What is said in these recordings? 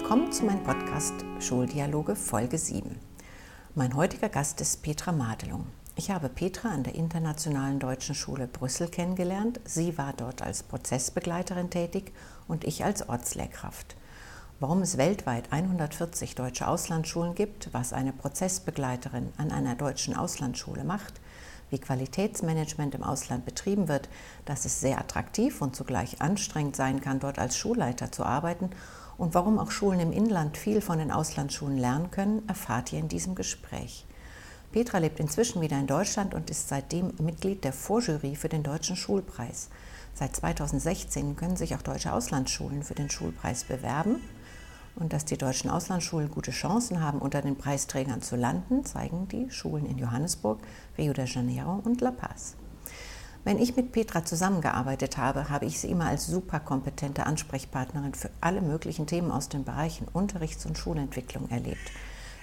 Willkommen zu meinem Podcast Schuldialoge Folge 7. Mein heutiger Gast ist Petra Madelung. Ich habe Petra an der Internationalen Deutschen Schule Brüssel kennengelernt. Sie war dort als Prozessbegleiterin tätig und ich als Ortslehrkraft. Warum es weltweit 140 deutsche Auslandsschulen gibt, was eine Prozessbegleiterin an einer deutschen Auslandsschule macht, wie Qualitätsmanagement im Ausland betrieben wird, dass es sehr attraktiv und zugleich anstrengend sein kann, dort als Schulleiter zu arbeiten und warum auch Schulen im Inland viel von den Auslandsschulen lernen können, erfahrt ihr in diesem Gespräch. Petra lebt inzwischen wieder in Deutschland und ist seitdem Mitglied der Vorjury für den Deutschen Schulpreis. Seit 2016 können sich auch deutsche Auslandsschulen für den Schulpreis bewerben. Und dass die deutschen Auslandsschulen gute Chancen haben, unter den Preisträgern zu landen, zeigen die Schulen in Johannesburg, Rio de Janeiro und La Paz. Wenn ich mit Petra zusammengearbeitet habe, habe ich sie immer als superkompetente Ansprechpartnerin für alle möglichen Themen aus den Bereichen Unterrichts- und Schulentwicklung erlebt.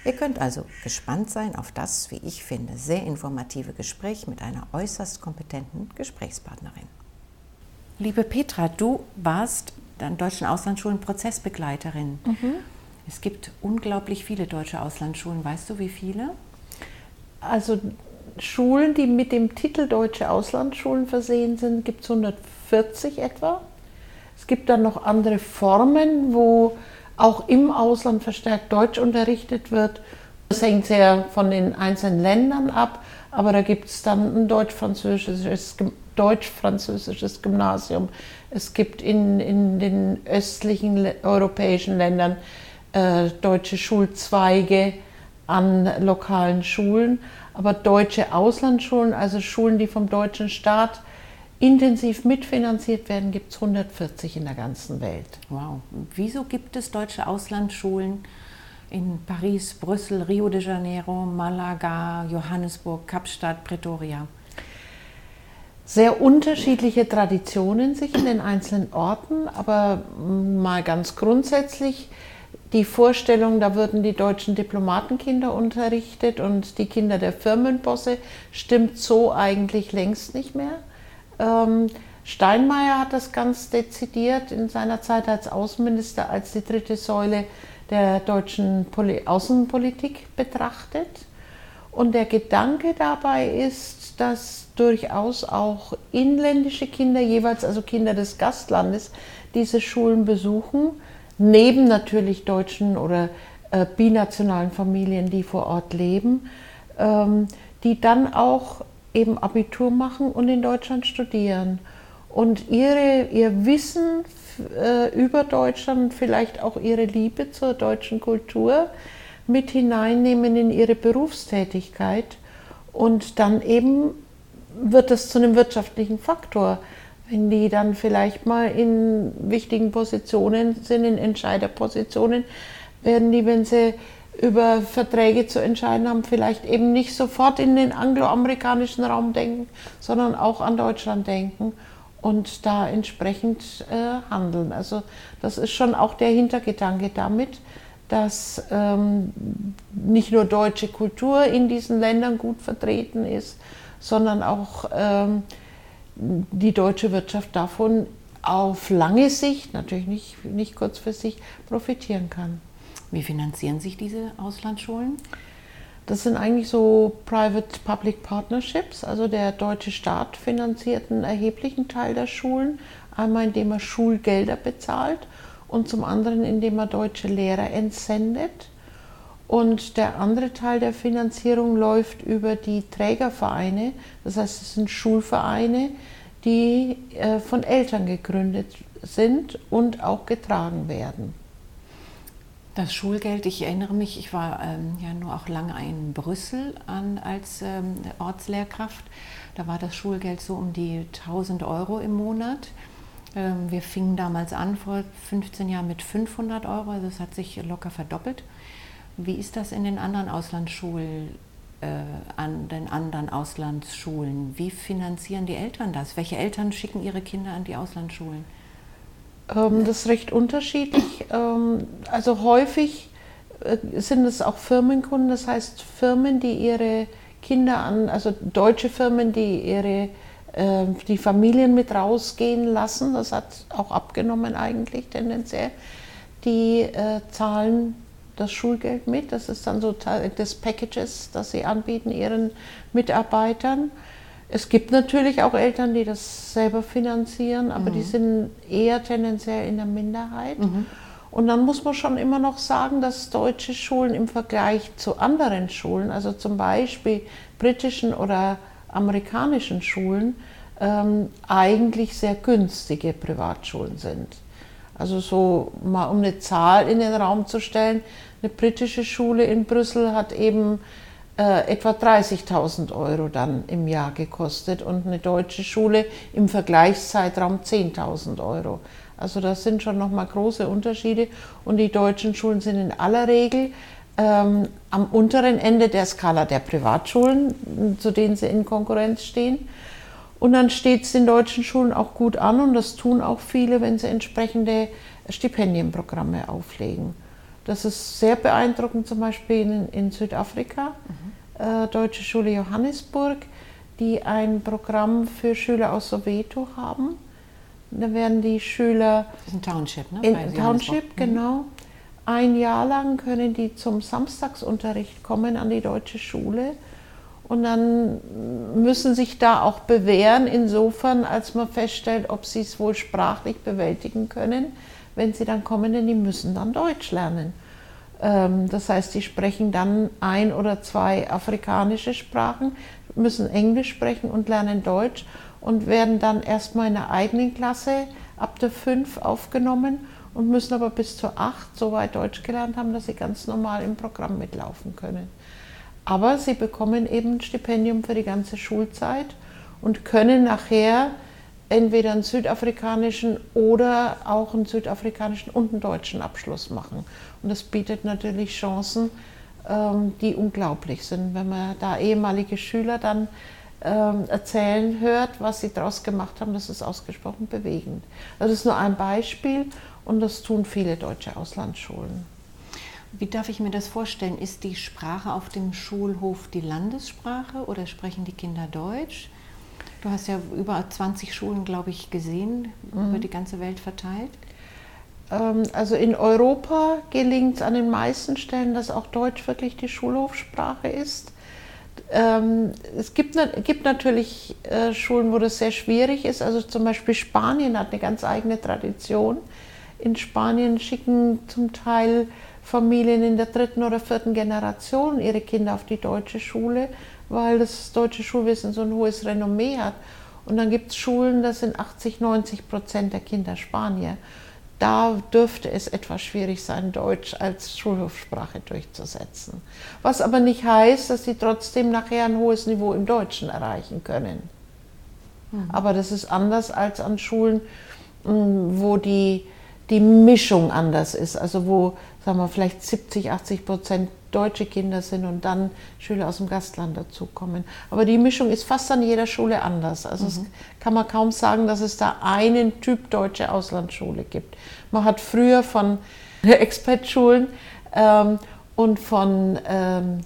Ihr könnt also gespannt sein auf das, wie ich finde, sehr informative Gespräch mit einer äußerst kompetenten Gesprächspartnerin. Liebe Petra, du warst an deutschen Auslandsschulen Prozessbegleiterin. Mhm. Es gibt unglaublich viele deutsche Auslandsschulen. Weißt du, wie viele? Also Schulen, die mit dem Titel Deutsche Auslandsschulen versehen sind, gibt es 140 etwa. Es gibt dann noch andere Formen, wo auch im Ausland verstärkt Deutsch unterrichtet wird. Das hängt sehr von den einzelnen Ländern ab, aber da gibt es dann ein deutsch-französisches deutsch Gymnasium. Es gibt in, in den östlichen europäischen Ländern äh, deutsche Schulzweige an lokalen Schulen, aber deutsche Auslandsschulen, also Schulen, die vom deutschen Staat intensiv mitfinanziert werden, gibt es 140 in der ganzen Welt. Wow. Wieso gibt es deutsche Auslandsschulen in Paris, Brüssel, Rio de Janeiro, Malaga, Johannesburg, Kapstadt, Pretoria? Sehr unterschiedliche Traditionen sich in den einzelnen Orten, aber mal ganz grundsätzlich die Vorstellung, da würden die deutschen Diplomatenkinder unterrichtet und die Kinder der Firmenbosse, stimmt so eigentlich längst nicht mehr. Ähm, Steinmeier hat das ganz dezidiert in seiner Zeit als Außenminister als die dritte Säule der deutschen Poli Außenpolitik betrachtet. Und der Gedanke dabei ist, dass durchaus auch inländische Kinder, jeweils also Kinder des Gastlandes, diese Schulen besuchen, neben natürlich deutschen oder äh, binationalen Familien, die vor Ort leben, ähm, die dann auch eben Abitur machen und in Deutschland studieren. Und ihre, ihr Wissen äh, über Deutschland, vielleicht auch ihre Liebe zur deutschen Kultur mit hineinnehmen in ihre Berufstätigkeit. Und dann eben wird es zu einem wirtschaftlichen Faktor, wenn die dann vielleicht mal in wichtigen Positionen sind, in Entscheiderpositionen, werden die, wenn sie über Verträge zu entscheiden haben, vielleicht eben nicht sofort in den angloamerikanischen Raum denken, sondern auch an Deutschland denken und da entsprechend äh, handeln. Also das ist schon auch der Hintergedanke damit, dass ähm, nicht nur deutsche Kultur in diesen Ländern gut vertreten ist, sondern auch ähm, die deutsche Wirtschaft davon auf lange Sicht, natürlich nicht, nicht kurzfristig, profitieren kann. Wie finanzieren sich diese Auslandsschulen? Das sind eigentlich so Private-Public Partnerships. Also der deutsche Staat finanziert einen erheblichen Teil der Schulen. Einmal indem er Schulgelder bezahlt und zum anderen indem er deutsche Lehrer entsendet. Und der andere Teil der Finanzierung läuft über die Trägervereine. Das heißt, es sind Schulvereine, die äh, von Eltern gegründet sind und auch getragen werden. Das Schulgeld, ich erinnere mich, ich war ähm, ja nur auch lange in Brüssel an, als ähm, Ortslehrkraft. Da war das Schulgeld so um die 1000 Euro im Monat. Ähm, wir fingen damals an, vor 15 Jahren, mit 500 Euro, also es hat sich locker verdoppelt. Wie ist das in den anderen Auslandsschulen, äh, an den anderen Auslandsschulen? Wie finanzieren die Eltern das? Welche Eltern schicken ihre Kinder an die Auslandsschulen? Ähm, das ist recht unterschiedlich. Ähm, also häufig äh, sind es auch Firmenkunden, das heißt Firmen, die ihre Kinder an, also deutsche Firmen, die ihre äh, die Familien mit rausgehen lassen. Das hat auch abgenommen eigentlich tendenziell die äh, zahlen das Schulgeld mit. Das ist dann so Teil des Packages, das sie anbieten ihren Mitarbeitern. Es gibt natürlich auch Eltern, die das selber finanzieren, aber mhm. die sind eher tendenziell in der Minderheit. Mhm. Und dann muss man schon immer noch sagen, dass deutsche Schulen im Vergleich zu anderen Schulen, also zum Beispiel britischen oder amerikanischen Schulen, ähm, eigentlich sehr günstige Privatschulen sind. Also so mal um eine Zahl in den Raum zu stellen, eine britische Schule in Brüssel hat eben äh, etwa 30.000 Euro dann im Jahr gekostet und eine deutsche Schule im Vergleichszeitraum 10.000 Euro. Also das sind schon nochmal große Unterschiede und die deutschen Schulen sind in aller Regel ähm, am unteren Ende der Skala der Privatschulen, zu denen sie in Konkurrenz stehen. Und dann steht es den deutschen Schulen auch gut an und das tun auch viele, wenn sie entsprechende Stipendienprogramme auflegen. Das ist sehr beeindruckend, zum Beispiel in, in Südafrika, mhm. äh, Deutsche Schule Johannesburg, die ein Programm für Schüler aus Soweto haben. Da werden die Schüler. Das ist ein Township, ne? In Township, mhm. genau. Ein Jahr lang können die zum Samstagsunterricht kommen an die deutsche Schule und dann müssen sich da auch bewähren, insofern, als man feststellt, ob sie es wohl sprachlich bewältigen können wenn sie dann kommen, denn die müssen dann Deutsch lernen. Ähm, das heißt, sie sprechen dann ein oder zwei afrikanische Sprachen, müssen Englisch sprechen und lernen Deutsch und werden dann erstmal in der eigenen Klasse ab der 5 aufgenommen und müssen aber bis zur 8 so weit Deutsch gelernt haben, dass sie ganz normal im Programm mitlaufen können. Aber sie bekommen eben ein Stipendium für die ganze Schulzeit und können nachher entweder einen südafrikanischen oder auch einen südafrikanischen und einen deutschen Abschluss machen. Und das bietet natürlich Chancen, ähm, die unglaublich sind, wenn man da ehemalige Schüler dann ähm, erzählen hört, was sie daraus gemacht haben, das ist ausgesprochen bewegend. Das ist nur ein Beispiel und das tun viele deutsche Auslandsschulen. Wie darf ich mir das vorstellen? Ist die Sprache auf dem Schulhof die Landessprache oder sprechen die Kinder Deutsch? Du hast ja über 20 Schulen, glaube ich, gesehen, mhm. über die ganze Welt verteilt. Ähm, also in Europa gelingt es an den meisten Stellen, dass auch Deutsch wirklich die Schulhofsprache ist. Ähm, es gibt, gibt natürlich äh, Schulen, wo das sehr schwierig ist. Also zum Beispiel Spanien hat eine ganz eigene Tradition. In Spanien schicken zum Teil Familien in der dritten oder vierten Generation ihre Kinder auf die deutsche Schule weil das deutsche Schulwesen so ein hohes Renommee hat. Und dann gibt es Schulen, das sind 80, 90 Prozent der Kinder Spanier. Da dürfte es etwas schwierig sein, Deutsch als Schulhofsprache durchzusetzen. Was aber nicht heißt, dass sie trotzdem nachher ein hohes Niveau im Deutschen erreichen können. Mhm. Aber das ist anders als an Schulen, mm, wo die, die Mischung anders ist. Also wo, sagen wir, vielleicht 70, 80 Prozent deutsche Kinder sind und dann Schüler aus dem Gastland dazukommen. Aber die Mischung ist fast an jeder Schule anders. Also mhm. kann man kaum sagen, dass es da einen Typ deutsche Auslandsschule gibt. Man hat früher von Expat-Schulen ähm, und von, ähm,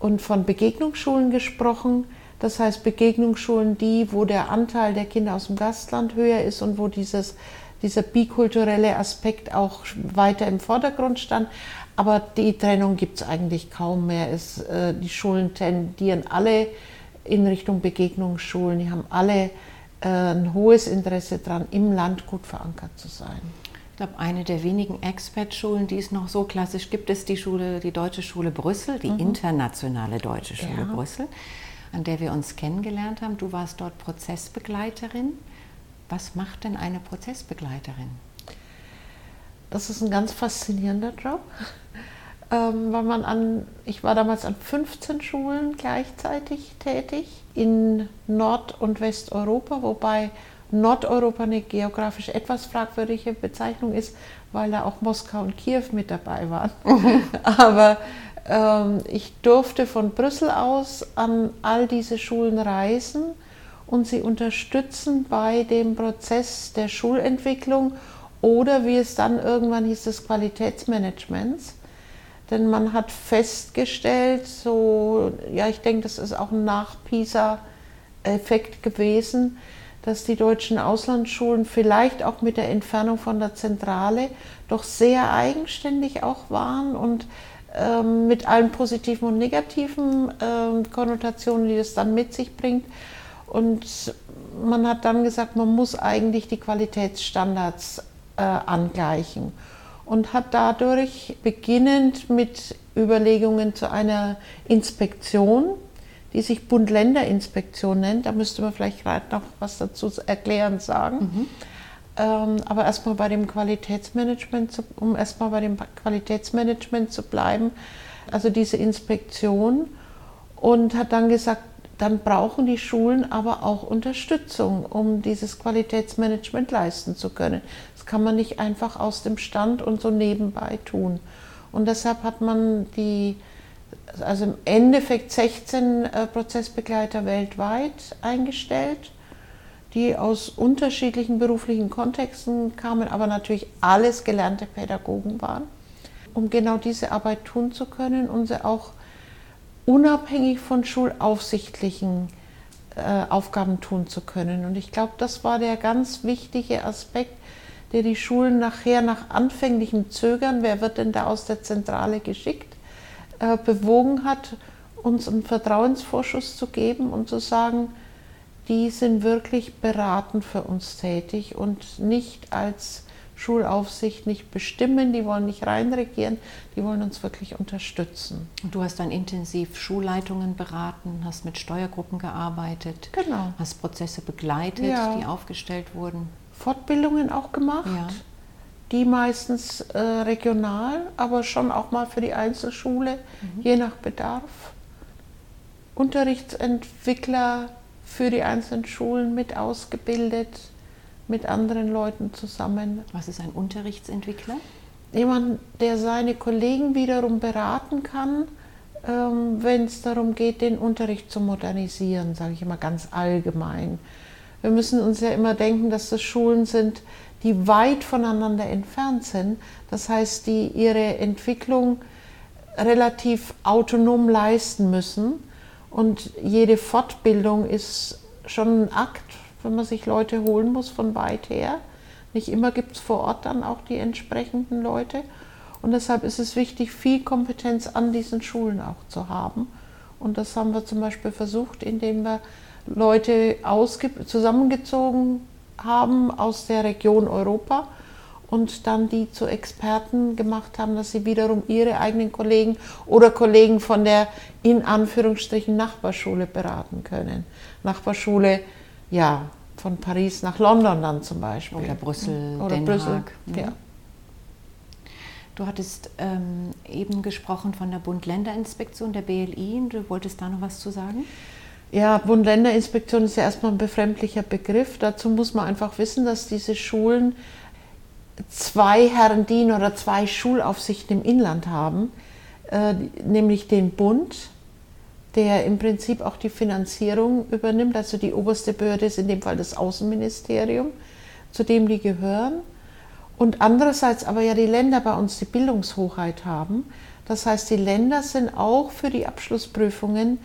und von Begegnungsschulen gesprochen. Das heißt Begegnungsschulen, die, wo der Anteil der Kinder aus dem Gastland höher ist und wo dieses, dieser bikulturelle Aspekt auch weiter im Vordergrund stand. Aber die Trennung gibt es eigentlich kaum mehr. Es, äh, die Schulen tendieren alle in Richtung Begegnungsschulen. Die haben alle äh, ein hohes Interesse daran, im Land gut verankert zu sein. Ich glaube, eine der wenigen Expat-Schulen, die es noch so klassisch gibt, ist die Schule, die Deutsche Schule Brüssel, die mhm. internationale Deutsche Schule ja. Brüssel, an der wir uns kennengelernt haben. Du warst dort Prozessbegleiterin. Was macht denn eine Prozessbegleiterin? Das ist ein ganz faszinierender Job, ähm, weil man an, ich war damals an 15 Schulen gleichzeitig tätig in Nord- und Westeuropa, wobei Nordeuropa eine geografisch etwas fragwürdige Bezeichnung ist, weil da auch Moskau und Kiew mit dabei waren. Aber ähm, ich durfte von Brüssel aus an all diese Schulen reisen und sie unterstützen bei dem Prozess der Schulentwicklung oder wie es dann irgendwann hieß, des Qualitätsmanagements. Denn man hat festgestellt, so, ja, ich denke, das ist auch ein Nach-PISA-Effekt gewesen, dass die deutschen Auslandsschulen vielleicht auch mit der Entfernung von der Zentrale doch sehr eigenständig auch waren und ähm, mit allen positiven und negativen ähm, Konnotationen, die das dann mit sich bringt. Und man hat dann gesagt, man muss eigentlich die Qualitätsstandards äh, angleichen und hat dadurch beginnend mit Überlegungen zu einer Inspektion, die sich Bund-Länder-Inspektion nennt. Da müsste man vielleicht gerade noch was dazu erklären sagen. Mhm. Ähm, aber erstmal bei dem Qualitätsmanagement, zu, um erstmal bei dem Qualitätsmanagement zu bleiben, also diese Inspektion und hat dann gesagt, dann brauchen die Schulen aber auch Unterstützung, um dieses Qualitätsmanagement leisten zu können. Das kann man nicht einfach aus dem Stand und so nebenbei tun. Und deshalb hat man die, also im Endeffekt 16 äh, Prozessbegleiter weltweit eingestellt, die aus unterschiedlichen beruflichen Kontexten kamen, aber natürlich alles gelernte Pädagogen waren, um genau diese Arbeit tun zu können und sie auch unabhängig von schulaufsichtlichen äh, Aufgaben tun zu können. Und ich glaube, das war der ganz wichtige Aspekt, der die Schulen nachher nach anfänglichem Zögern, wer wird denn da aus der Zentrale geschickt, äh, bewogen hat, uns einen Vertrauensvorschuss zu geben und zu sagen, die sind wirklich beratend für uns tätig und nicht als Schulaufsicht nicht bestimmen, die wollen nicht reinregieren, die wollen uns wirklich unterstützen. Und du hast dann intensiv Schulleitungen beraten, hast mit Steuergruppen gearbeitet, genau. hast Prozesse begleitet, ja. die aufgestellt wurden. Fortbildungen auch gemacht, ja. die meistens äh, regional, aber schon auch mal für die Einzelschule, mhm. je nach Bedarf. Unterrichtsentwickler für die einzelnen Schulen mit ausgebildet mit anderen Leuten zusammen. Was ist ein Unterrichtsentwickler? Jemand, der seine Kollegen wiederum beraten kann, ähm, wenn es darum geht, den Unterricht zu modernisieren, sage ich immer ganz allgemein. Wir müssen uns ja immer denken, dass das Schulen sind, die weit voneinander entfernt sind. Das heißt, die ihre Entwicklung relativ autonom leisten müssen. Und jede Fortbildung ist schon ein Akt wenn man sich Leute holen muss von weit her. Nicht immer gibt es vor Ort dann auch die entsprechenden Leute. Und deshalb ist es wichtig, viel Kompetenz an diesen Schulen auch zu haben. Und das haben wir zum Beispiel versucht, indem wir Leute zusammengezogen haben aus der Region Europa und dann die zu Experten gemacht haben, dass sie wiederum ihre eigenen Kollegen oder Kollegen von der in Anführungsstrichen Nachbarschule beraten können. Nachbarschule ja, von Paris nach London dann zum Beispiel. Oder Brüssel, Oder Den Brüssel, Haag. Mhm. ja. Du hattest ähm, eben gesprochen von der Bund-Länder-Inspektion, der BLI. Du wolltest da noch was zu sagen? Ja, Bund-Länder-Inspektion ist ja erstmal ein befremdlicher Begriff. Dazu muss man einfach wissen, dass diese Schulen zwei Herrendien oder zwei Schulaufsichten im Inland haben, äh, nämlich den Bund, der im Prinzip auch die Finanzierung übernimmt. Also die oberste Behörde ist in dem Fall das Außenministerium, zu dem die gehören. Und andererseits aber ja die Länder bei uns die Bildungshochheit haben. Das heißt, die Länder sind auch für die Abschlussprüfungen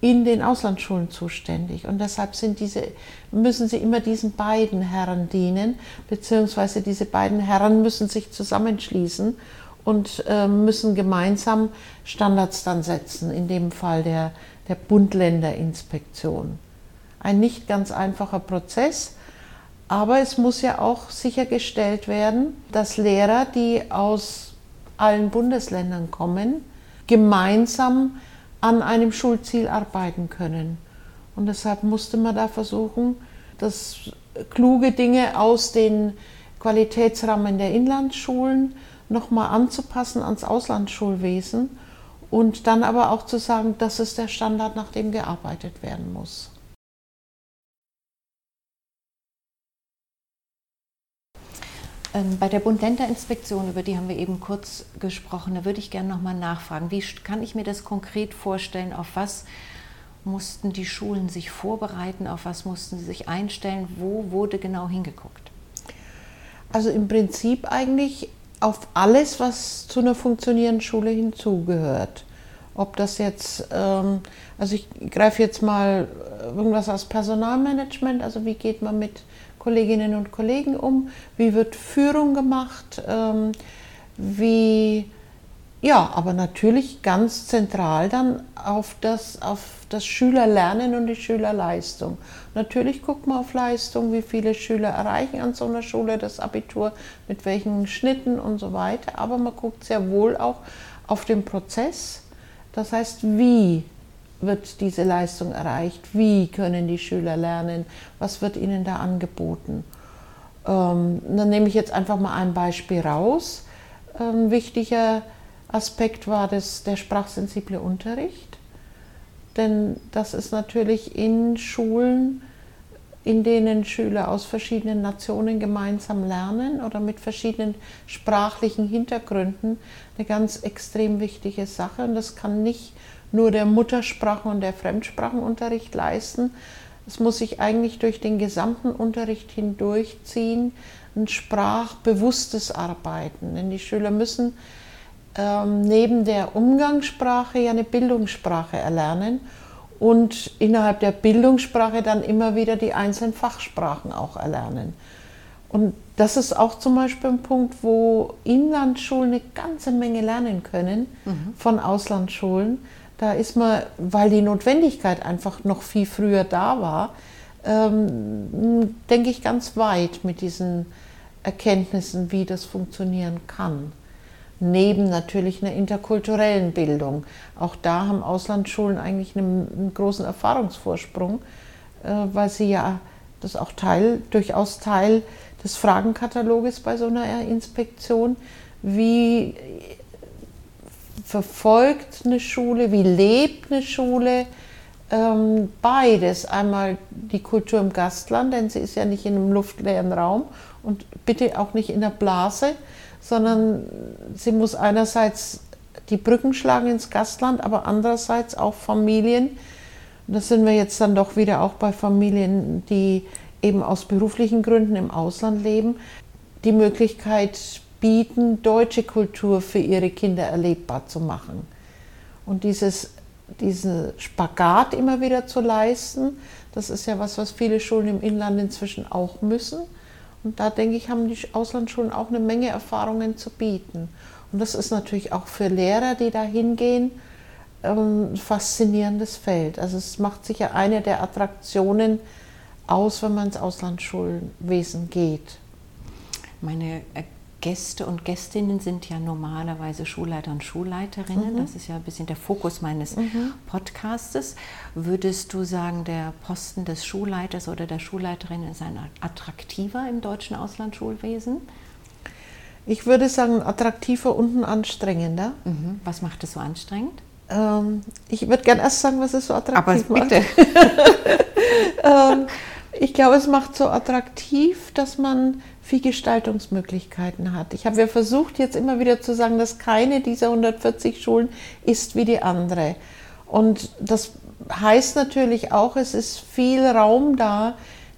in den Auslandsschulen zuständig. Und deshalb diese, müssen sie immer diesen beiden Herren dienen, beziehungsweise diese beiden Herren müssen sich zusammenschließen und äh, müssen gemeinsam Standards dann setzen, in dem Fall der, der Bund-Länder-Inspektion. Ein nicht ganz einfacher Prozess, aber es muss ja auch sichergestellt werden, dass Lehrer, die aus allen Bundesländern kommen, gemeinsam an einem Schulziel arbeiten können. Und deshalb musste man da versuchen, dass kluge Dinge aus den Qualitätsrahmen der Inlandsschulen nochmal anzupassen ans Auslandsschulwesen und dann aber auch zu sagen, das ist der Standard, nach dem gearbeitet werden muss. Ähm, bei der Bund-Länder-Inspektion, über die haben wir eben kurz gesprochen, da würde ich gerne nochmal nachfragen. Wie kann ich mir das konkret vorstellen? Auf was mussten die Schulen sich vorbereiten? Auf was mussten sie sich einstellen? Wo wurde genau hingeguckt? Also im Prinzip eigentlich auf alles, was zu einer funktionierenden Schule hinzugehört. Ob das jetzt, ähm, also ich greife jetzt mal irgendwas aus Personalmanagement, also wie geht man mit Kolleginnen und Kollegen um, wie wird Führung gemacht, ähm, wie, ja, aber natürlich ganz zentral dann auf das, auf das Schülerlernen und die Schülerleistung. Natürlich guckt man auf Leistung, wie viele Schüler erreichen an so einer Schule das Abitur, mit welchen Schnitten und so weiter, aber man guckt sehr wohl auch auf den Prozess, das heißt, wie wird diese Leistung erreicht? Wie können die Schüler lernen? Was wird ihnen da angeboten? Ähm, dann nehme ich jetzt einfach mal ein Beispiel raus. Ein wichtiger Aspekt war das, der sprachsensible Unterricht. Denn das ist natürlich in Schulen, in denen Schüler aus verschiedenen Nationen gemeinsam lernen oder mit verschiedenen sprachlichen Hintergründen eine ganz extrem wichtige Sache. Und das kann nicht nur der Muttersprachen- und der Fremdsprachenunterricht leisten. Es muss sich eigentlich durch den gesamten Unterricht hindurchziehen, ein sprachbewusstes Arbeiten. Denn die Schüler müssen ähm, neben der Umgangssprache ja eine Bildungssprache erlernen und innerhalb der Bildungssprache dann immer wieder die einzelnen Fachsprachen auch erlernen. Und das ist auch zum Beispiel ein Punkt, wo Inlandsschulen eine ganze Menge lernen können mhm. von Auslandsschulen. Da ist man, weil die Notwendigkeit einfach noch viel früher da war, ähm, denke ich, ganz weit mit diesen Erkenntnissen, wie das funktionieren kann. Neben natürlich einer interkulturellen Bildung. Auch da haben Auslandsschulen eigentlich einen, großen Erfahrungsvorsprung, äh, weil sie ja das auch Teil, durchaus Teil des Fragenkataloges bei so einer Inspektion. Wie verfolgt eine Schule, wie lebt eine Schule? Ähm, beides. Einmal die Kultur im Gastland, denn sie ist ja nicht in einem luftleeren Raum und bitte auch nicht in der Blase, sondern sie muss einerseits die Brücken schlagen ins Gastland, aber andererseits auch Familien. Da sind wir jetzt dann doch wieder auch bei Familien, die eben aus beruflichen Gründen im Ausland leben, die Möglichkeit bieten, deutsche Kultur für ihre Kinder erlebbar zu machen. Und dieses, diesen Spagat immer wieder zu leisten, das ist ja was, was viele Schulen im Inland inzwischen auch müssen. Und da denke ich, haben die Auslandsschulen auch eine Menge Erfahrungen zu bieten. Und das ist natürlich auch für Lehrer, die da hingehen, ähm, ein faszinierendes Feld. Also es macht sicher eine der Attraktionen aus, wenn man ins Auslandsschulwesen geht. Meine Gäste und Gästinnen sind ja normalerweise Schulleiter und Schulleiterinnen. Mhm. Das ist ja ein bisschen der Fokus meines mhm. Podcastes. Würdest du sagen, der Posten des Schulleiters oder der Schulleiterin ist ein attraktiver im deutschen Auslandsschulwesen? Ich würde sagen, attraktiver und ein anstrengender. Mhm. Was macht es so anstrengend? Ähm, ich würde gerne erst sagen, was es so attraktiv Aber bitte. ähm, ich glaube, es macht so attraktiv, dass man viel Gestaltungsmöglichkeiten hat. Ich habe ja versucht, jetzt immer wieder zu sagen, dass keine dieser 140 Schulen ist wie die andere. Und das heißt natürlich auch, es ist viel Raum da,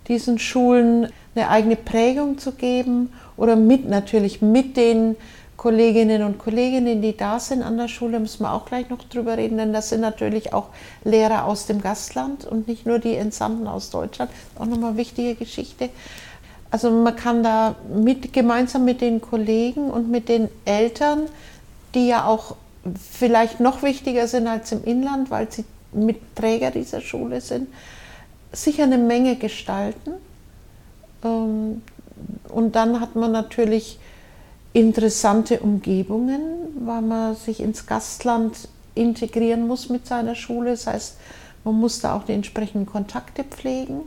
diesen Schulen eine eigene Prägung zu geben oder mit natürlich mit den Kolleginnen und Kollegen, die da sind an der Schule, müssen wir auch gleich noch drüber reden, denn das sind natürlich auch Lehrer aus dem Gastland und nicht nur die Entsandten aus Deutschland. Auch nochmal wichtige Geschichte. Also man kann da mit, gemeinsam mit den Kollegen und mit den Eltern, die ja auch vielleicht noch wichtiger sind als im Inland, weil sie Mitträger dieser Schule sind, sicher eine Menge gestalten. Ähm, und dann hat man natürlich interessante Umgebungen, weil man sich ins Gastland integrieren muss mit seiner Schule. Das heißt, man muss da auch die entsprechenden Kontakte pflegen.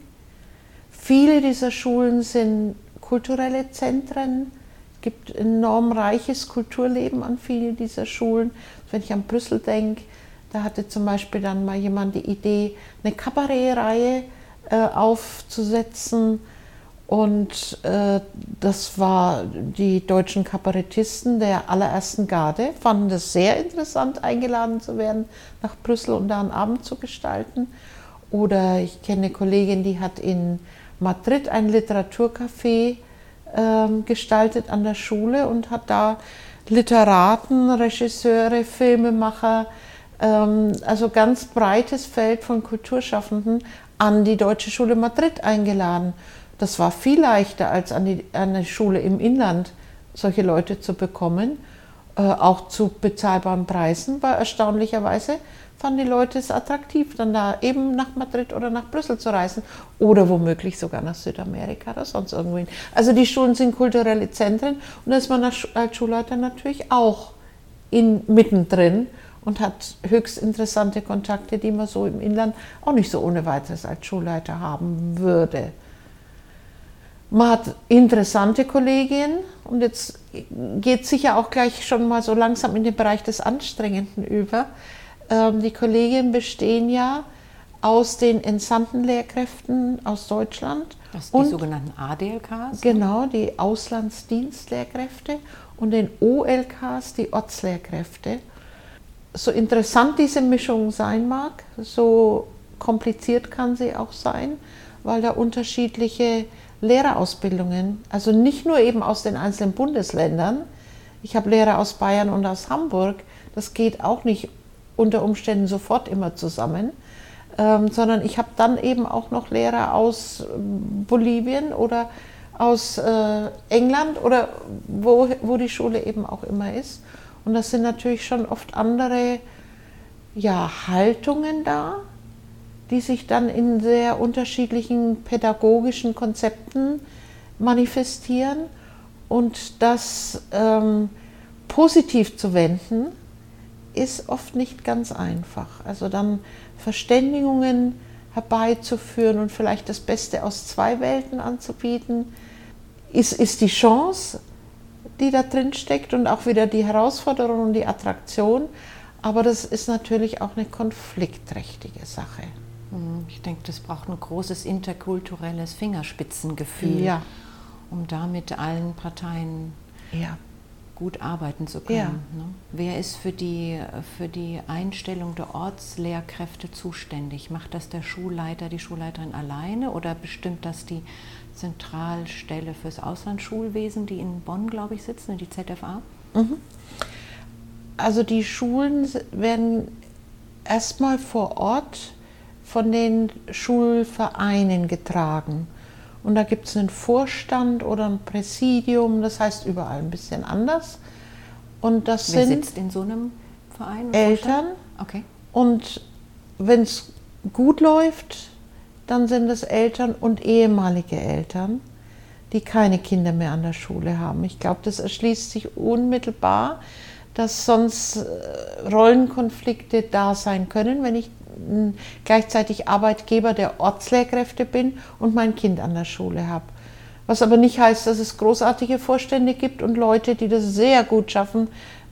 Viele dieser Schulen sind kulturelle Zentren. Es gibt enorm reiches Kulturleben an vielen dieser Schulen. Wenn ich an Brüssel denke, da hatte zum Beispiel dann mal jemand die Idee, eine Kabarettreihe äh, aufzusetzen. Und äh, das war die deutschen Kabarettisten der allerersten Garde, fanden es sehr interessant, eingeladen zu werden, nach Brüssel und da einen Abend zu gestalten. Oder ich kenne eine Kollegin, die hat in Madrid ein Literaturcafé ähm, gestaltet an der Schule und hat da Literaten, Regisseure, Filmemacher ähm, also ganz breites Feld von Kulturschaffenden an die Deutsche Schule Madrid eingeladen. Das war viel leichter als an, eine Schule im Inland, solche Leute zu bekommen, äh, auch zu bezahlbaren Preisen, weil erstaunlicherweise fanden die Leute es attraktiv, dann da eben nach Madrid oder nach Brüssel zu reisen oder womöglich sogar nach Südamerika oder sonst irgendwo hin. Also die Schulen sind kulturelle Zentren und da ist man als Schulleiter natürlich auch in, mittendrin und hat höchst interessante Kontakte, die man so im Inland auch nicht so ohne weiteres als Schulleiter haben würde. Man hat interessante Kollegien und jetzt geht es sicher auch gleich schon mal so langsam in den Bereich des Anstrengenden über. Ähm, die Kollegien bestehen ja aus den entsandten Lehrkräften aus Deutschland. Das sind die sogenannten ADLKs? Genau, die Auslandsdienstlehrkräfte und den OLKs, die Ortslehrkräfte. So interessant diese Mischung sein mag, so kompliziert kann sie auch sein, weil da unterschiedliche Lehrerausbildungen, also nicht nur eben aus den einzelnen Bundesländern, ich habe Lehrer aus Bayern und aus Hamburg, das geht auch nicht unter Umständen sofort immer zusammen, ähm, sondern ich habe dann eben auch noch Lehrer aus ähm, Bolivien oder aus äh, England oder wo, wo die Schule eben auch immer ist. Und das sind natürlich schon oft andere ja, Haltungen da, die sich dann in sehr unterschiedlichen pädagogischen Konzepten manifestieren. Und das ähm, positiv zu wenden, ist oft nicht ganz einfach. Also dann Verständigungen herbeizuführen und vielleicht das Beste aus zwei Welten anzubieten, ist, ist die Chance, die da drin steckt und auch wieder die Herausforderung und die Attraktion. Aber das ist natürlich auch eine konfliktträchtige Sache. Mhm. Ich denke, das braucht ein großes interkulturelles Fingerspitzengefühl, ja. um da mit allen Parteien ja. Gut arbeiten zu können. Ja. Ne? Wer ist für die, für die Einstellung der Ortslehrkräfte zuständig? Macht das der Schulleiter, die Schulleiterin alleine oder bestimmt das die Zentralstelle fürs Auslandsschulwesen, die in Bonn, glaube ich, sitzen, die ZFA? Mhm. Also die Schulen werden erstmal vor Ort von den Schulvereinen getragen. Und da gibt es einen Vorstand oder ein Präsidium, das heißt überall ein bisschen anders. Und das Wer sind sitzt in so einem Verein? Eltern. Okay. Und wenn es gut läuft, dann sind es Eltern und ehemalige Eltern, die keine Kinder mehr an der Schule haben. Ich glaube, das erschließt sich unmittelbar, dass sonst äh, Rollenkonflikte da sein können, wenn ich gleichzeitig Arbeitgeber der Ortslehrkräfte bin und mein Kind an der Schule habe. Was aber nicht heißt, dass es großartige Vorstände gibt und Leute, die das sehr gut schaffen,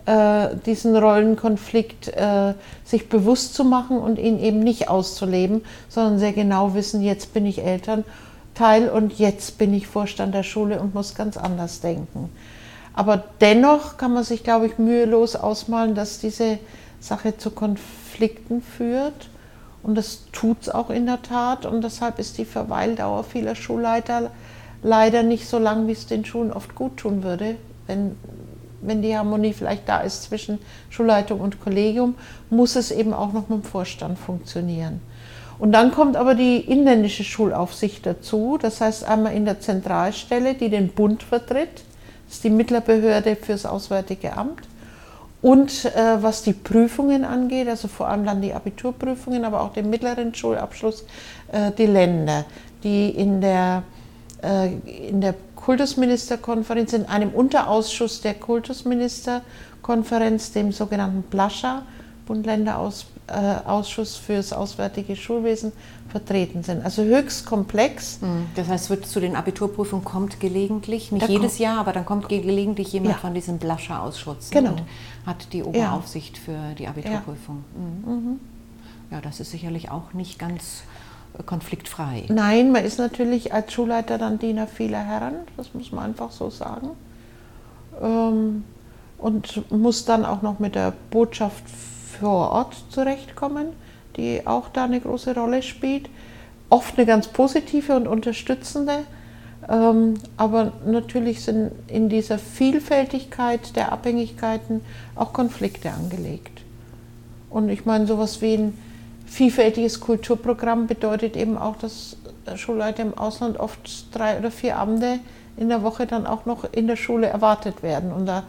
äh, diesen Rollenkonflikt äh, sich bewusst zu machen und ihn eben nicht auszuleben, sondern sehr genau wissen, jetzt bin ich Elternteil und jetzt bin ich Vorstand der Schule und muss ganz anders denken. Aber dennoch kann man sich, glaube ich, mühelos ausmalen, dass diese Sache zu Konflikten führt und das tut es auch in der Tat. Und deshalb ist die Verweildauer vieler Schulleiter leider nicht so lang, wie es den Schulen oft gut tun würde. Wenn, wenn die Harmonie vielleicht da ist zwischen Schulleitung und Kollegium, muss es eben auch noch mit dem Vorstand funktionieren. Und dann kommt aber die inländische Schulaufsicht dazu. Das heißt einmal in der Zentralstelle, die den Bund vertritt. Das ist die Mittlerbehörde fürs Auswärtige Amt. Und äh, was die Prüfungen angeht, also vor allem dann die Abiturprüfungen, aber auch den mittleren Schulabschluss, äh, die Länder, die in der, äh, in der Kultusministerkonferenz, in einem Unterausschuss der Kultusministerkonferenz, dem sogenannten Plascha, Bund-Länder-Ausschuss fürs Auswärtige Schulwesen, vertreten sind. Also höchst komplex. Hm, das heißt, wird zu den Abiturprüfungen kommt gelegentlich, nicht da jedes Jahr, aber dann kommt gelegentlich jemand ja. von diesem Blascher-Ausschuss genau. und hat die Oberaufsicht ja. für die Abiturprüfung. Ja. Mhm. mhm. ja, das ist sicherlich auch nicht ganz äh, konfliktfrei. Nein, man ist natürlich als Schulleiter dann Diener vieler Herren, das muss man einfach so sagen. Ähm, und muss dann auch noch mit der Botschaft vor Ort zurechtkommen die auch da eine große Rolle spielt. Oft eine ganz positive und unterstützende, ähm, aber natürlich sind in dieser Vielfältigkeit der Abhängigkeiten auch Konflikte angelegt. Und ich meine, sowas wie ein vielfältiges Kulturprogramm bedeutet eben auch, dass Schulleiter im Ausland oft drei oder vier Abende in der Woche dann auch noch in der Schule erwartet werden und da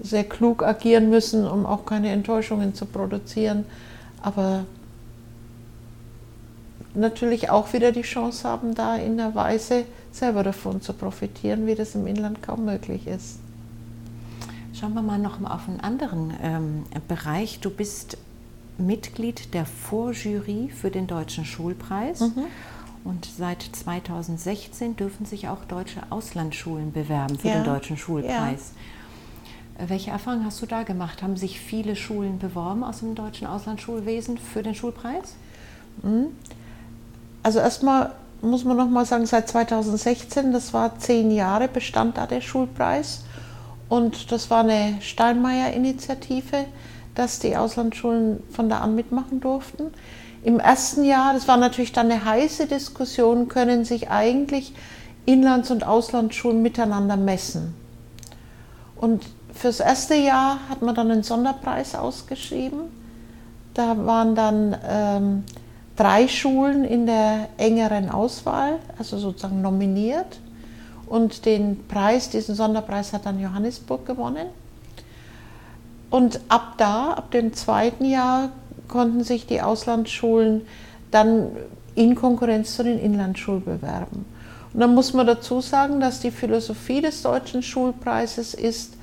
sehr klug agieren müssen, um auch keine Enttäuschungen zu produzieren. Aber natürlich auch wieder die Chance haben, da in der Weise selber davon zu profitieren, wie das im Inland kaum möglich ist. Schauen wir mal noch mal auf einen anderen ähm, Bereich. Du bist Mitglied der Vorjury für den Deutschen Schulpreis. Mhm. Und seit 2016 dürfen sich auch deutsche Auslandsschulen bewerben für ja. den Deutschen Schulpreis. Ja. Welche Erfahrungen hast du da gemacht? Haben sich viele Schulen beworben aus dem deutschen Auslandsschulwesen für den Schulpreis? Mhm. Also erstmal muss man noch mal sagen, seit 2016, das war zehn Jahre, bestand da der Schulpreis. Und das war eine Steinmeier-Initiative, dass die Auslandsschulen von da an mitmachen durften. Im ersten Jahr, das war natürlich dann eine heiße Diskussion, können sich eigentlich Inlands- und Auslandsschulen miteinander messen. Und fürs erste Jahr hat man dann einen Sonderpreis ausgeschrieben. Da waren dann ähm, drei Schulen in der engeren Auswahl, also sozusagen nominiert. Und den Preis, diesen Sonderpreis hat dann Johannesburg gewonnen. Und ab da, ab dem zweiten Jahr, konnten sich die Auslandsschulen dann in Konkurrenz zu den Inlandsschulen bewerben. Und dann muss man dazu sagen, dass die Philosophie des deutschen Schulpreises ist,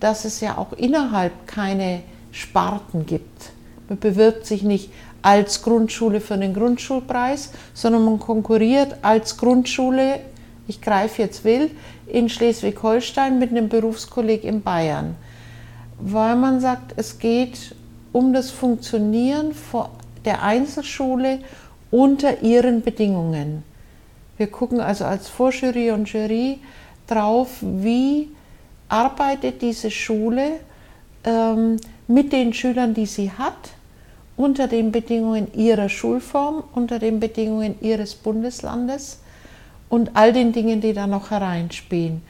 dass es ja auch innerhalb keine Sparten gibt. Man bewirbt sich nicht als Grundschule für den Grundschulpreis, sondern man konkurriert als Grundschule, ich greife jetzt will, in Schleswig-Holstein mit einem Berufskolleg in Bayern. Weil man sagt, es geht um das Funktionieren der Einzelschule unter ihren Bedingungen. Wir gucken also als Vorjury und Jury drauf, wie arbeitet diese Schule ähm, mit den Schülern, die sie hat, unter den Bedingungen ihrer Schulform, unter den Bedingungen ihres Bundeslandes und all den Dingen, die da noch hereinspielen.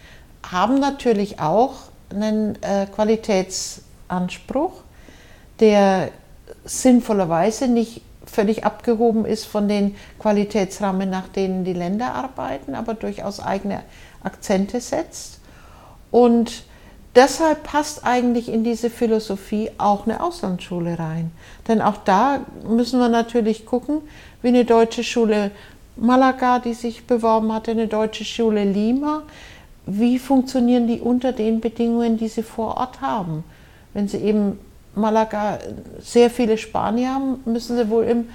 Haben natürlich auch einen äh, Qualitätsanspruch, der sinnvollerweise nicht völlig abgehoben ist von den Qualitätsrahmen, nach denen die Länder arbeiten, aber durchaus eigene Akzente setzt. Und deshalb passt eigentlich in diese Philosophie auch eine Auslandsschule rein. Denn auch da müssen wir natürlich gucken, wie eine deutsche Schule Malaga, die sich beworben hatte, eine deutsche Schule Lima, wie funktionieren die unter den Bedingungen, die sie vor Ort haben. Wenn sie eben Malaga sehr viele Spanier haben, müssen sie wohl im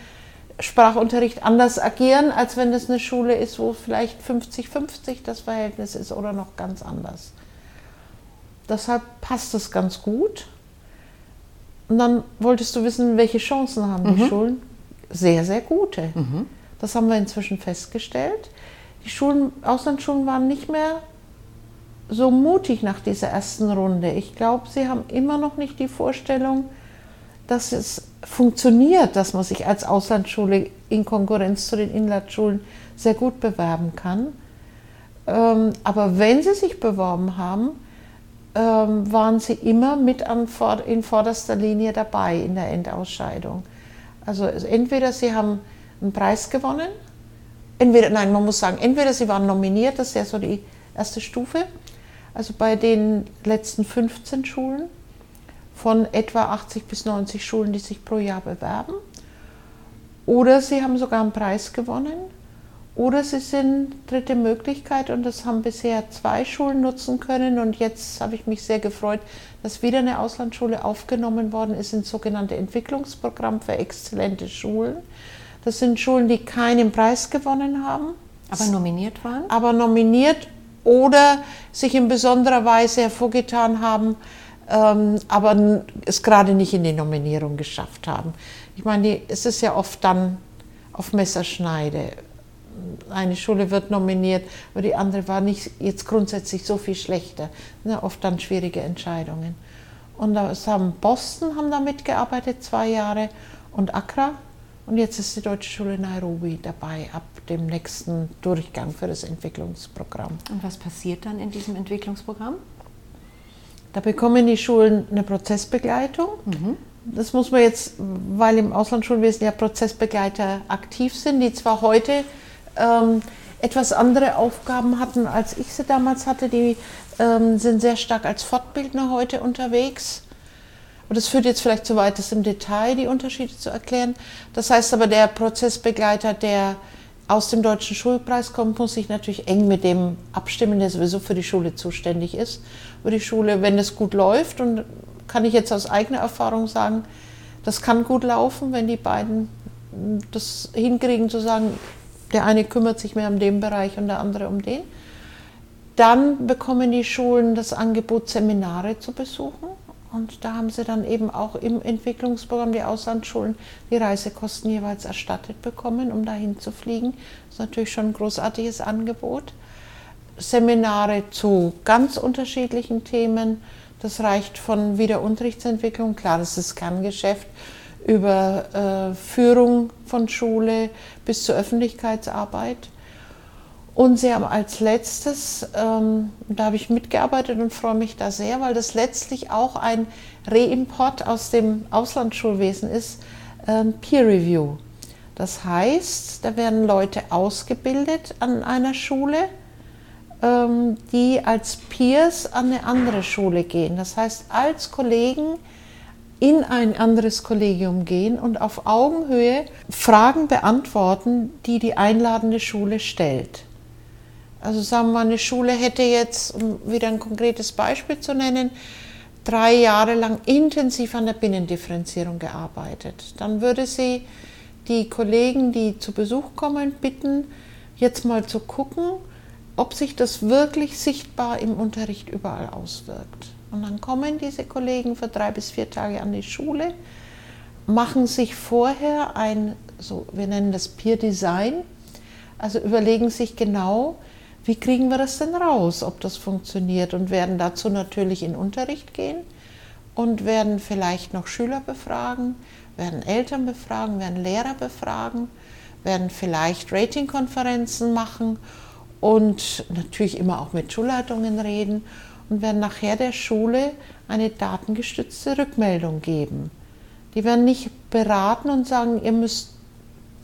Sprachunterricht anders agieren, als wenn das eine Schule ist, wo vielleicht 50-50 das Verhältnis ist oder noch ganz anders. Deshalb passt es ganz gut. Und dann wolltest du wissen, welche Chancen haben mhm. die Schulen? Sehr, sehr gute. Mhm. Das haben wir inzwischen festgestellt. Die Schulen, Auslandsschulen waren nicht mehr so mutig nach dieser ersten Runde. Ich glaube, sie haben immer noch nicht die Vorstellung, dass es funktioniert, dass man sich als Auslandsschule in Konkurrenz zu den Inlandsschulen sehr gut bewerben kann. Ähm, aber wenn sie sich beworben haben, ähm, waren sie immer mit an, in vorderster Linie dabei in der Endausscheidung. Also entweder sie haben einen Preis gewonnen, entweder, nein, man muss sagen, entweder sie waren nominiert, das ist ja so die erste Stufe, also bei den letzten 15 Schulen von etwa 80 bis 90 Schulen, die sich pro Jahr bewerben, oder sie haben sogar einen Preis gewonnen oder sie sind dritte Möglichkeit und das haben bisher zwei Schulen nutzen können und jetzt habe ich mich sehr gefreut, dass wieder eine Auslandsschule aufgenommen worden ist ins sogenannte Entwicklungsprogramm für exzellente Schulen. Das sind Schulen, die keinen Preis gewonnen haben. Aber nominiert waren? Aber nominiert oder sich in besonderer Weise hervorgetan haben, ähm, aber es gerade nicht in die Nominierung geschafft haben. Ich meine, es ist ja oft dann auf Messerschneide eine Schule wird nominiert, aber die andere war nicht jetzt grundsätzlich so viel schlechter. Ne, oft dann schwierige Entscheidungen. Und das haben Boston haben da mitgearbeitet, zwei Jahre, und Accra. Und jetzt ist die Deutsche Schule Nairobi dabei, ab dem nächsten Durchgang für das Entwicklungsprogramm. Und was passiert dann in diesem Entwicklungsprogramm? Da bekommen die Schulen eine Prozessbegleitung. Mhm. das muss man jetzt, weil im Auslandsschulwesen ja Prozessbegleiter aktiv sind, die zwar heute ähm, etwas andere Aufgaben hatten, als ich sie damals hatte, die ähm, sind sehr stark als Fortbildner heute unterwegs. Und das führt jetzt vielleicht zu weit, das im Detail die Unterschiede zu erklären. Das heißt aber, der Prozessbegleiter, der aus dem Deutschen Schulpreis kommt, muss sich natürlich eng mit dem abstimmen, der sowieso für die Schule zuständig ist. Für die Schule, wenn es gut läuft, und kann ich jetzt aus eigener Erfahrung sagen, das kann gut laufen, wenn die beiden das hinkriegen zu sagen, der eine kümmert sich mehr um den Bereich und der andere um den. Dann bekommen die Schulen das Angebot, Seminare zu besuchen. Und da haben sie dann eben auch im Entwicklungsprogramm die Auslandsschulen die Reisekosten jeweils erstattet bekommen, um dahin zu fliegen. Das ist natürlich schon ein großartiges Angebot. Seminare zu ganz unterschiedlichen Themen. Das reicht von Wiederunterrichtsentwicklung, klar, das ist Kerngeschäft, über äh, Führung von Schule bis zur Öffentlichkeitsarbeit. Und sie haben als letztes, ähm, da habe ich mitgearbeitet und freue mich da sehr, weil das letztlich auch ein Reimport aus dem Auslandsschulwesen ist, ähm, Peer Review. Das heißt, da werden Leute ausgebildet an einer Schule, ähm, die als Peers an eine andere Schule gehen. Das heißt, als Kollegen in ein anderes Kollegium gehen und auf Augenhöhe Fragen beantworten, die die einladende Schule stellt. Also sagen wir mal, eine Schule hätte jetzt, um wieder ein konkretes Beispiel zu nennen, drei Jahre lang intensiv an der Binnendifferenzierung gearbeitet. Dann würde sie die Kollegen, die zu Besuch kommen, bitten, jetzt mal zu gucken, ob sich das wirklich sichtbar im Unterricht überall auswirkt. Und dann kommen diese Kollegen für drei bis vier Tage an die Schule, machen sich vorher ein, so wir nennen das Peer Design, also überlegen sich genau, wie kriegen wir das denn raus, ob das funktioniert und werden dazu natürlich in Unterricht gehen und werden vielleicht noch Schüler befragen, werden Eltern befragen, werden Lehrer befragen, werden vielleicht Ratingkonferenzen machen und natürlich immer auch mit Schulleitungen reden und werden nachher der Schule eine datengestützte Rückmeldung geben. Die werden nicht beraten und sagen, ihr müsst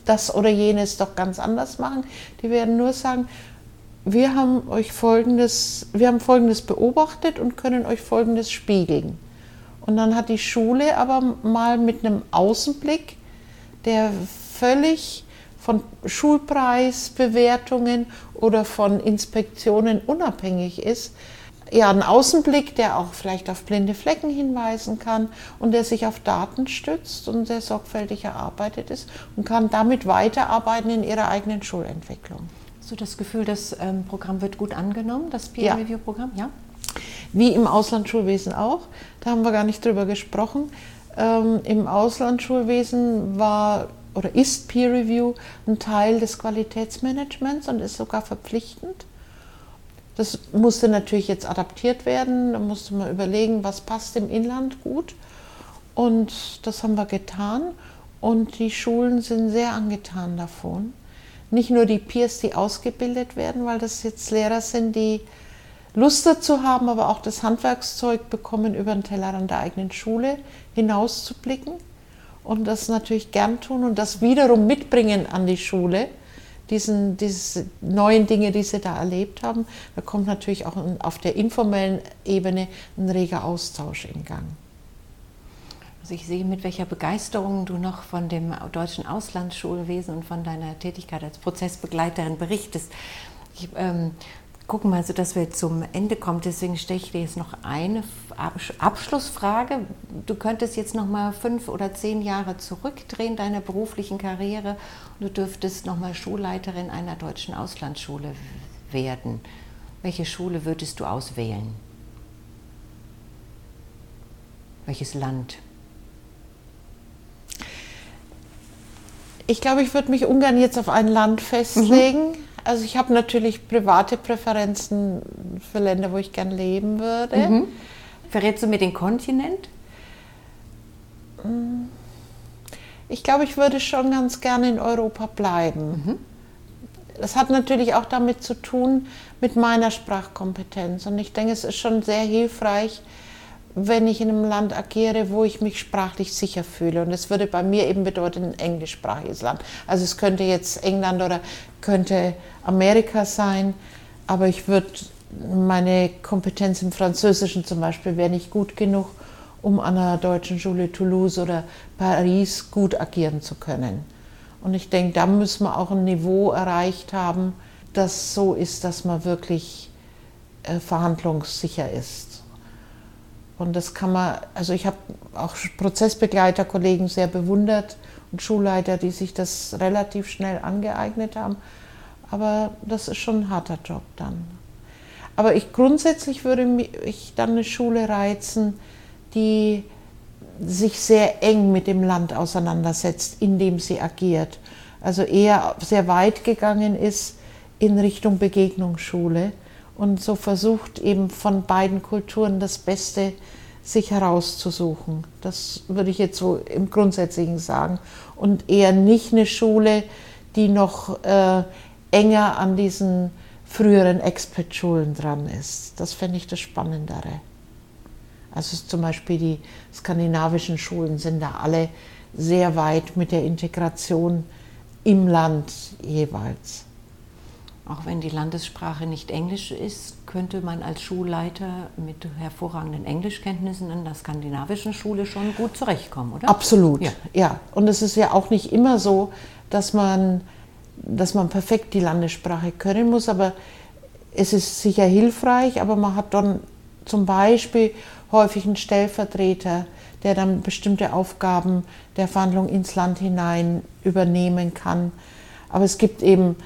das oder jenes doch ganz anders machen. Die werden nur sagen, wir haben euch folgendes, wir haben folgendes beobachtet und können euch folgendes spiegeln. Und dann hat die Schule aber mal mit einem Außenblick, der völlig von Schulpreisbewertungen oder von Inspektionen unabhängig ist, ja, einen Außenblick, der auch vielleicht auf blinde Flecken hinweisen kann und der sich auf Daten stützt und sehr sorgfältig erarbeitet ist und kann damit weiterarbeiten in ihrer eigenen Schulentwicklung. Hast du das Gefühl, das ähm, Programm wird gut angenommen, das Peer Review Programm? Ja. Wie im Auslandsschulwesen auch. Da haben wir gar nicht drüber gesprochen. Ähm, Im Auslandsschulwesen war oder ist Peer Review ein Teil des Qualitätsmanagements und ist sogar verpflichtend. Das musste natürlich jetzt adaptiert werden. Da musste man überlegen, was passt im Inland gut. Und das haben wir getan. Und die Schulen sind sehr angetan davon nicht nur die Peers, die ausgebildet werden, weil das jetzt Lehrer sind, die Lust dazu haben, aber auch das Handwerkszeug bekommen, über den Tellerrand der eigenen Schule hinauszublicken und das natürlich gern tun und das wiederum mitbringen an die Schule, diesen, diese neuen Dinge, die sie da erlebt haben. Da kommt natürlich auch auf der informellen Ebene ein reger Austausch in Gang. Also ich sehe, mit welcher Begeisterung du noch von dem deutschen Auslandsschulwesen und von deiner Tätigkeit als Prozessbegleiterin berichtest. Ich, ähm, gucken mal, so dass wir zum Ende kommen. Deswegen stelle ich dir jetzt noch eine Abschlussfrage. Du könntest jetzt noch mal fünf oder zehn Jahre zurückdrehen deiner beruflichen Karriere und du dürftest noch mal Schulleiterin einer deutschen Auslandsschule werden. Welche Schule würdest du auswählen? Welches Land? Ich glaube, ich würde mich ungern jetzt auf ein Land festlegen. Mhm. Also ich habe natürlich private Präferenzen für Länder, wo ich gern leben würde. Mhm. Verrätst du mir den Kontinent? Mm. Ich glaube, ich würde schon ganz gerne in Europa bleiben. Mhm. Das hat natürlich auch damit zu tun mit meiner Sprachkompetenz. Und ich denke, es ist schon sehr hilfreich, wenn ich in einem Land agiere, wo ich mich sprachlich sicher fühle. Und das würde bei mir eben bedeuten, ein englischsprachiges Land. Also es könnte jetzt England oder könnte Amerika sein, aber ich würde meine Kompetenz im Französischen zum Beispiel wäre nicht gut genug, um an einer deutschen Schule Toulouse oder Paris gut agieren zu können. Und ich denke, da müssen wir auch ein Niveau erreicht haben, das so ist, dass man wirklich äh, verhandlungssicher ist. Und das kann man, also ich habe auch Prozessbegleiter, Kollegen sehr bewundert und Schulleiter, die sich das relativ schnell angeeignet haben. Aber das ist schon ein harter Job dann. Aber ich grundsätzlich würde mich dann eine Schule reizen, die sich sehr eng mit dem Land auseinandersetzt, in dem sie agiert. Also eher sehr weit gegangen ist in Richtung Begegnungsschule und so versucht eben von beiden Kulturen das Beste sich herauszusuchen. Das würde ich jetzt so im Grundsätzlichen sagen. Und eher nicht eine Schule, die noch äh, enger an diesen früheren Expert-Schulen dran ist. Das fände ich das Spannendere. Also zum Beispiel die skandinavischen Schulen sind da alle sehr weit mit der Integration im Land jeweils. Auch wenn die Landessprache nicht Englisch ist, könnte man als Schulleiter mit hervorragenden Englischkenntnissen in der skandinavischen Schule schon gut zurechtkommen, oder? Absolut, ja. ja. Und es ist ja auch nicht immer so, dass man, dass man perfekt die Landessprache können muss, aber es ist sicher hilfreich, aber man hat dann zum Beispiel häufig einen Stellvertreter, der dann bestimmte Aufgaben der Verhandlung ins Land hinein übernehmen kann. Aber es gibt eben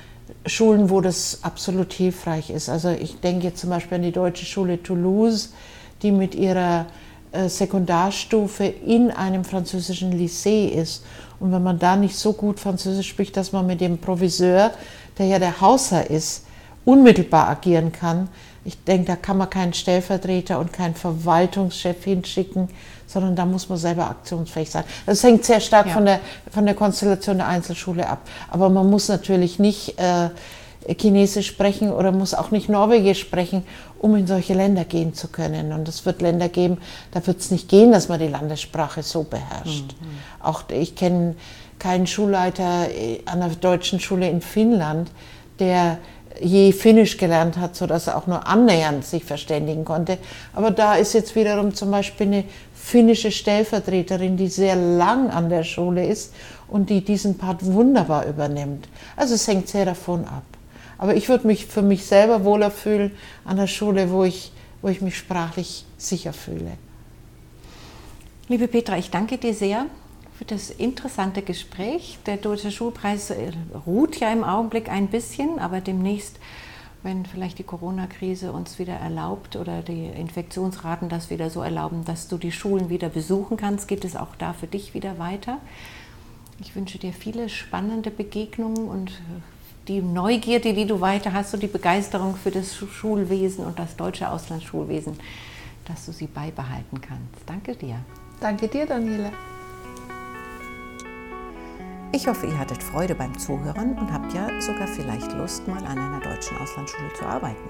Schulen, wo das absolut hilfreich ist. Also ich denke zum Beispiel an die Deutsche Schule Toulouse, die mit ihrer äh, Sekundarstufe in einem französischen Lycée ist. Und wenn man da nicht so gut Französisch spricht, dass man mit dem Proviseur, der ja der Hausherr ist, unmittelbar agieren kann, ich denke, da kann man keinen Stellvertreter und keinen Verwaltungschef hinschicken, sondern da muss man selber aktionsfähig sein. Das hängt sehr stark ja. von, der, von der Konstellation der Einzelschule ab. Aber man muss natürlich nicht äh, Chinesisch sprechen oder muss auch nicht Norwegisch sprechen, um in solche Länder gehen zu können. Und es wird Länder geben, da wird es nicht gehen, dass man die Landessprache so beherrscht. Mhm. Auch ich kenne keinen Schulleiter äh, an einer deutschen Schule in Finnland, der je Finnisch gelernt hat, sodass er auch nur annähernd sich verständigen konnte. Aber da ist jetzt wiederum zum Beispiel eine finnische Stellvertreterin, die sehr lang an der Schule ist und die diesen Part wunderbar übernimmt. Also es hängt sehr davon ab. Aber ich würde mich für mich selber wohler fühlen an der Schule, wo ich, wo ich mich sprachlich sicher fühle. Liebe Petra, ich danke dir sehr für das interessante Gespräch. Der Deutsche Schulpreis äh, ruht ja im Augenblick ein bisschen, aber demnächst, wenn vielleicht die Corona-Krise uns wieder erlaubt oder die Infektionsraten das wieder so erlauben, dass du die Schulen wieder besuchen kannst, geht es auch da für dich wieder weiter. Ich wünsche dir viele spannende Begegnungen und äh, die Neugierde, die du weiter hast und die Begeisterung für das Schulwesen und das deutsche Auslandsschulwesen, dass du sie beibehalten kannst. Danke dir. Danke dir, Daniela. Ich hoffe, ihr hattet Freude beim Zuhören und habt ja sogar vielleicht Lust, mal an einer deutschen Auslandsschule zu arbeiten.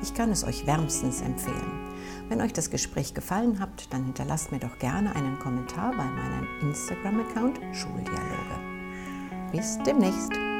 Ich kann es euch wärmstens empfehlen. Wenn euch das Gespräch gefallen hat, dann hinterlasst mir doch gerne einen Kommentar bei meinem Instagram-Account Schuldialoge. Bis demnächst!